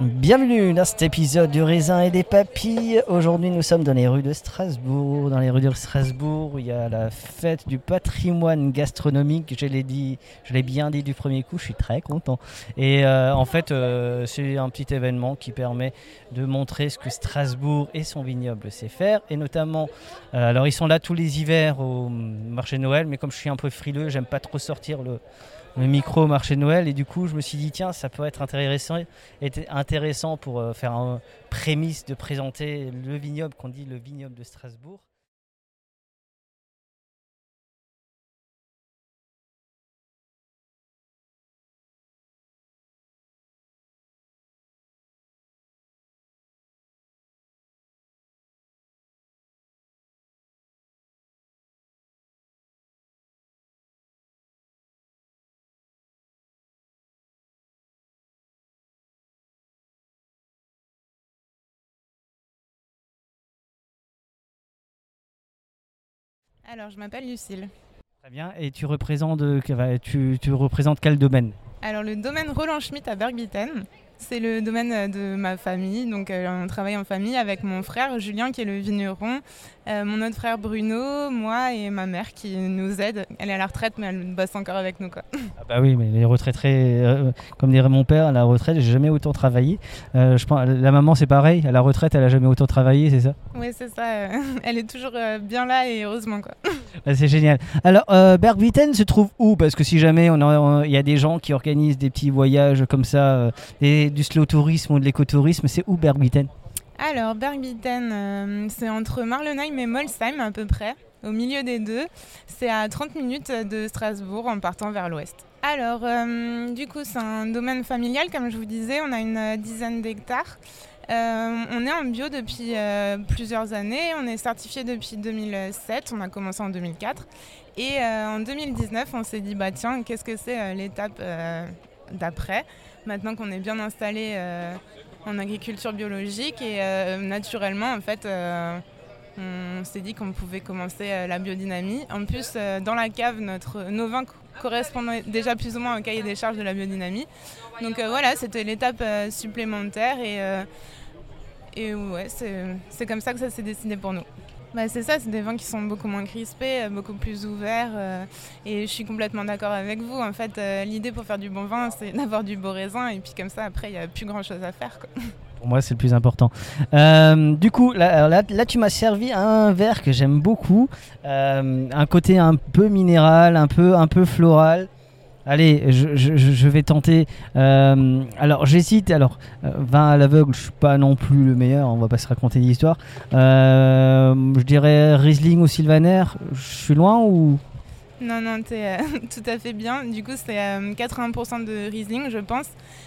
Bienvenue dans cet épisode du raisin et des papilles. Aujourd'hui, nous sommes dans les rues de Strasbourg. Dans les rues de Strasbourg, il y a la fête du patrimoine gastronomique. Je l'ai dit, je l'ai bien dit du premier coup. Je suis très content. Et euh, en fait, euh, c'est un petit événement qui permet de montrer ce que Strasbourg et son vignoble sait faire. Et notamment, euh, alors ils sont là tous les hivers au marché de Noël, mais comme je suis un peu frileux, j'aime pas trop sortir le le micro au marché de Noël et du coup je me suis dit tiens ça peut être intéressant, intéressant pour euh, faire un prémisse de présenter le vignoble qu'on dit le vignoble de Strasbourg. Alors, je m'appelle Lucille. Très bien. Et tu représentes euh, tu, tu représentes quel domaine? Alors, le domaine Roland Schmitt à Bergwitten, c'est le domaine euh, de ma famille. Donc, euh, on travaille en famille avec mon frère Julien, qui est le vigneron, euh, mon autre frère Bruno, moi et ma mère qui nous aide. Elle est à la retraite, mais elle bosse encore avec nous. Quoi. Ah bah oui mais les retraités euh, comme dirait mon père à la retraite j'ai jamais autant travaillé. Euh, je pense la maman c'est pareil à la retraite elle a jamais autant travaillé c'est ça? Oui, c'est ça. Elle est toujours bien là et heureusement. Quoi. Ah, C'est génial. Alors, Bergwitten se trouve où? Parce que si jamais il y a des gens qui organisent des petits voyages comme ça, euh, du slow tourisme ou de l'écotourisme, c'est où Bergwitten Alors, Bergwitten, euh, c'est entre Marlenheim et Molsheim à peu près, au milieu des deux. C'est à 30 minutes de Strasbourg en partant vers l'ouest. Alors, euh, du coup, c'est un domaine familial, comme je vous disais, on a une dizaine d'hectares. Euh, on est en bio depuis plusieurs années, on est certifié depuis 2007, on a commencé en 2004. Et en 2019, on s'est dit, bah tiens, qu'est-ce que c'est l'étape d'après? Maintenant qu'on est bien installé euh, en agriculture biologique et euh, naturellement en fait euh, on s'est dit qu'on pouvait commencer la biodynamie. En plus dans la cave notre, nos vins co- correspondaient déjà plus ou moins au cahier des charges de la biodynamie. Donc voilà c'était l'étape supplémentaire et, c'est comme ça que ça s'est décidé pour nous. Bah, c'est ça, c'est des vins qui sont beaucoup moins crispés, euh, beaucoup plus ouverts. euh, et je suis complètement d'accord avec vous. En fait, euh, l'idée pour faire du bon vin, c'est d'avoir du beau raisin. Et puis comme ça, après, il n'y a plus grand-chose à faire. quoi. Pour moi, c'est le plus important. Du coup, là, là, là, tu m'as servi un verre que j'aime beaucoup, un côté un peu minéral, un peu, un peu floral. Allez, je, je- vais tenter. Euh, alors, j'hésite. Alors, euh, vin à l'aveugle, je suis pas non plus le meilleur. On va pas se raconter d'histoire. Euh, je dirais Riesling ou Sylvaner. Je suis loin ou Non, non, tu es tout à fait bien. Du coup, c'est euh, 80% de Riesling, je pense.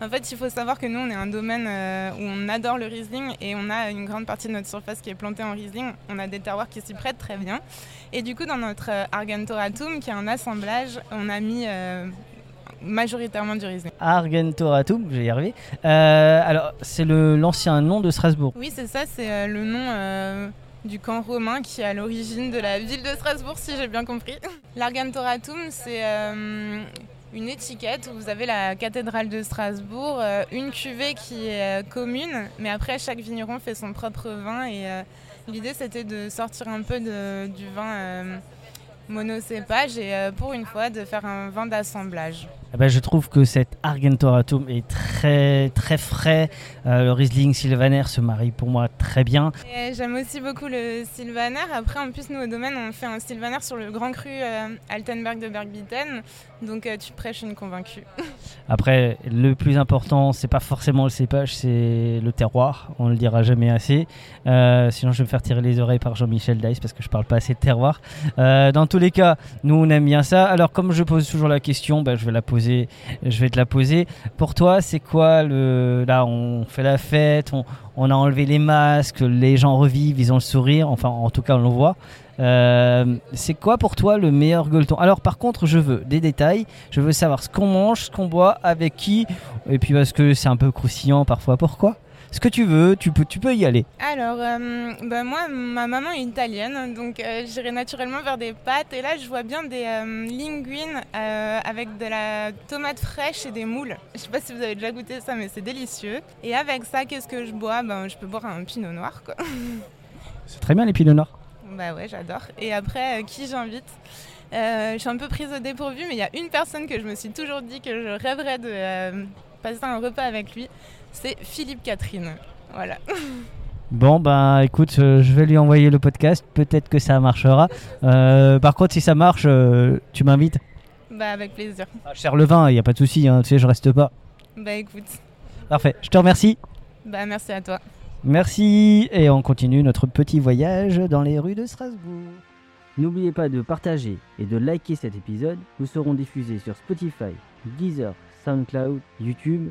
En fait, il faut savoir que nous, on est un domaine euh, où on adore le Riesling et on a une grande partie de notre surface qui est plantée en Riesling. On a des terroirs qui s'y prêtent très bien. Et du coup, dans notre euh, Argentoratum, qui est un assemblage, on a mis euh, majoritairement du Riesling. Argentoratum, je vais y arriver. Euh, alors, c'est le- l'ancien nom de Strasbourg. Oui, c'est ça, c'est euh, le nom euh, du camp romain qui est à l'origine de la ville de Strasbourg, si j'ai bien compris. L'Argentoratum, c'est euh, une étiquette où vous avez la cathédrale de Strasbourg, euh, une cuvée qui est euh, commune, mais après chaque vigneron fait son propre vin et l'idée c'était de sortir un peu du vin monocépage et pour une fois de faire un vin d'assemblage. Eh ben, je trouve que cet Argentoratum est très très frais. Euh, le Riesling Sylvaner se marie pour moi très bien. J'aime aussi beaucoup le Sylvaner. Après, en plus, nous au domaine, on fait un Sylvaner sur le Grand Cru euh, Altenberg de Bergbitten. Donc, euh, tu prêches une convaincue. Après, le plus important, c'est pas forcément le cépage, c'est le terroir. On le dira jamais assez. Sinon, je vais me faire tirer les oreilles par Jean-Michel Dice parce que je parle pas assez de terroir. Dans tous les cas, nous on aime bien ça. Alors, comme je pose toujours la question, bah, je vais la poser. Je vais te la poser. Pour toi, c'est quoi le Là, on fait la fête, on, a enlevé les masques, les gens revivent, ils ont le sourire. Enfin, en tout cas, on le voit. Euh, c'est quoi pour toi le meilleur gueuleton? Alors par contre, je veux des détails. Je veux savoir ce qu'on mange, ce qu'on boit, avec qui, et puis parce que c'est un peu croustillant parfois. Pourquoi? Ce que tu veux, tu peux, tu peux y aller. Alors, euh, bah, moi, ma maman est italienne. Donc, euh, j'irai naturellement vers des pâtes. Et là, je vois bien des euh, linguines avec de la tomate fraîche et des moules. Je sais pas si vous avez déjà goûté ça, mais c'est délicieux. Et avec ça, qu'est-ce que je bois? Ben, Je peux boire un pinot noir, quoi. C'est très bien les pinots noirs. Bah ouais, j'adore. Et après, qui j'invite? Je suis un peu prise au dépourvu, mais il y a une personne que je me suis toujours dit que je rêverais de passer un repas avec lui. C'est Philippe Catherine. Voilà. Bon, ben écoute, euh, je vais lui envoyer le podcast. Peut-être que ça marchera. Euh, par contre, si ça marche, euh, tu m'invites. Bah avec plaisir. Ah, cher le vin, il n'y a pas de souci, hein, tu sais, je reste pas. Bah écoute. Parfait, je te remercie. Bah merci à toi. Merci et on continue notre petit voyage dans les rues de Strasbourg. N'oubliez pas de partager et de liker cet épisode. Nous serons diffusés sur Spotify, Deezer, SoundCloud, YouTube.